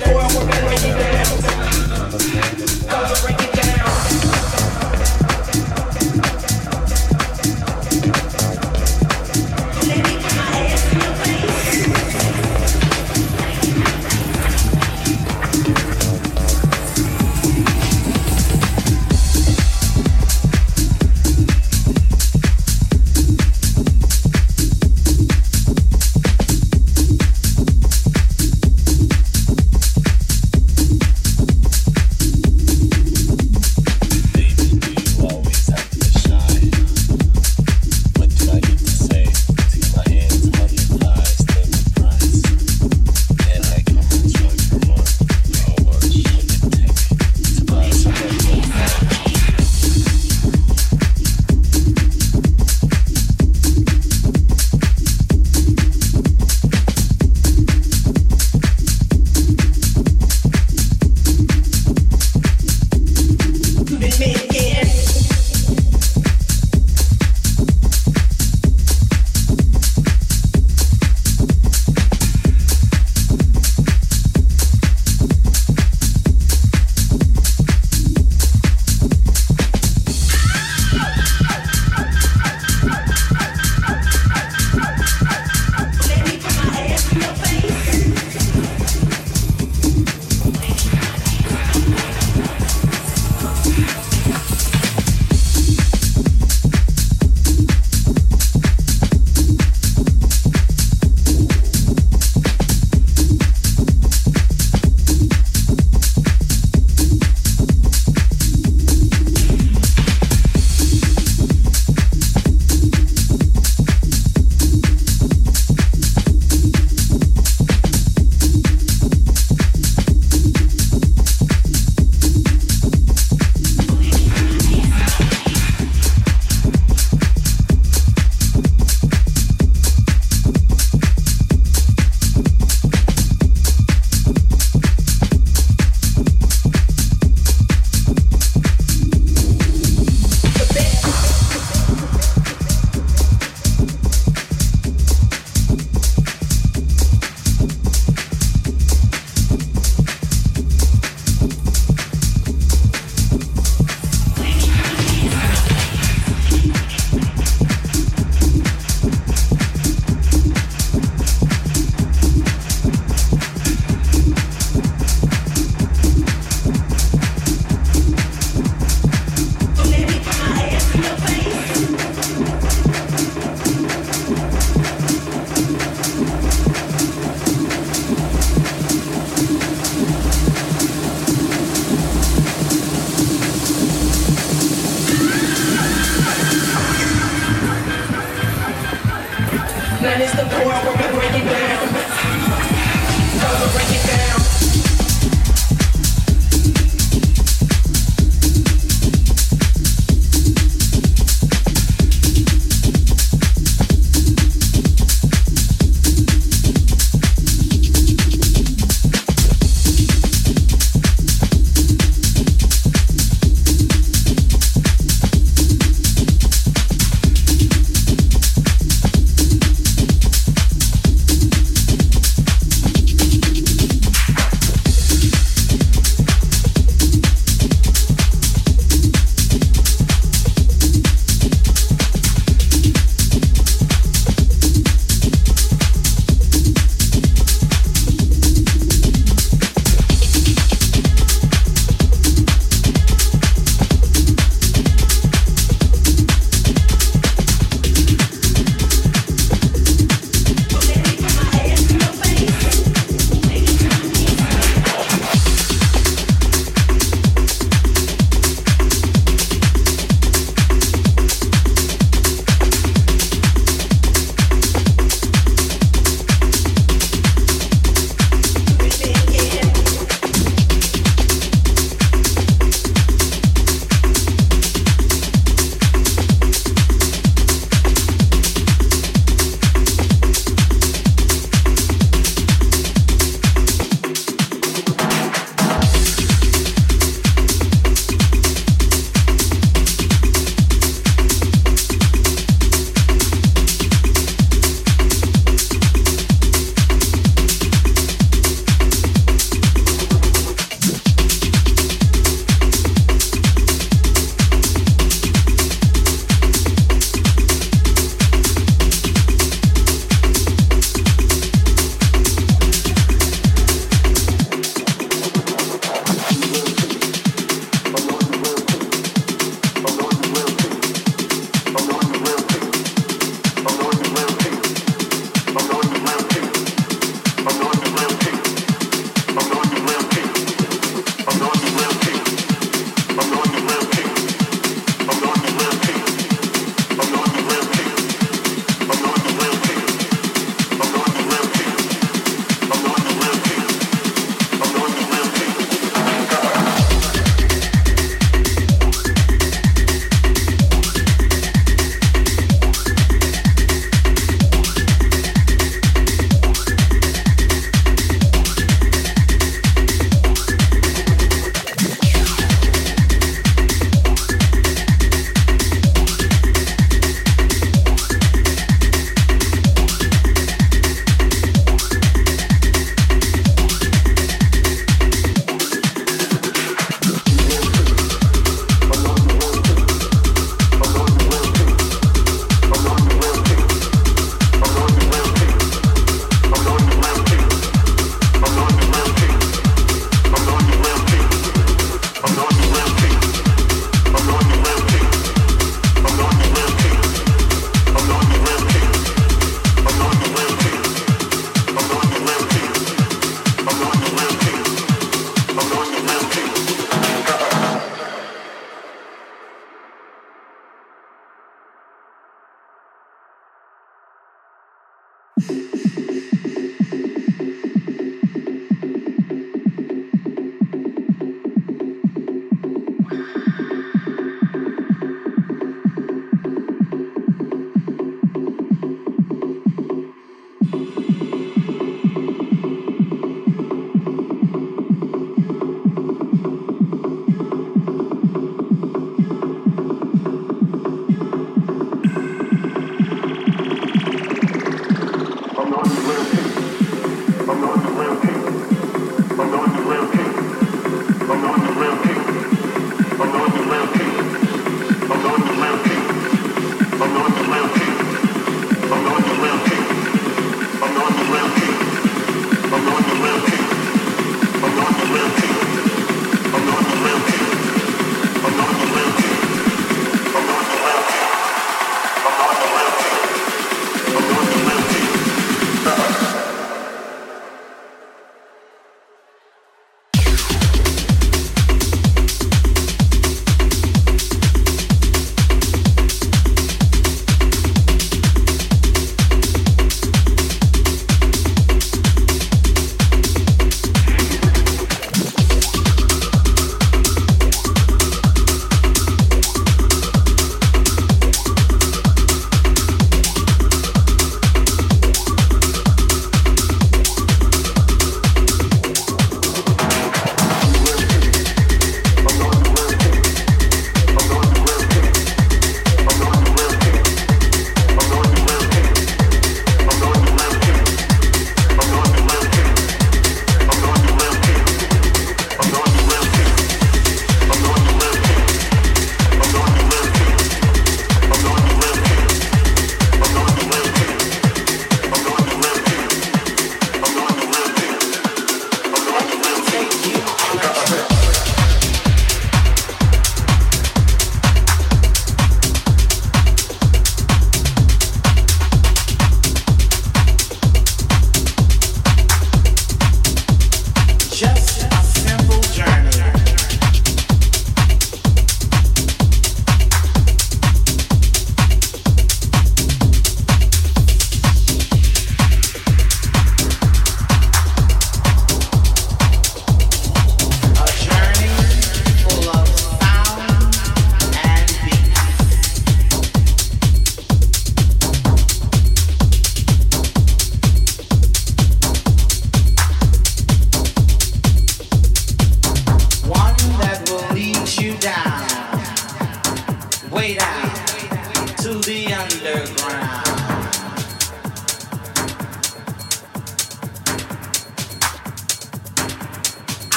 Boy, I'm to break.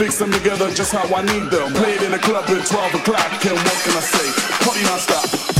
Fix them together just how I need them. Played in a club at 12 o'clock, and what can I say? Party non-stop.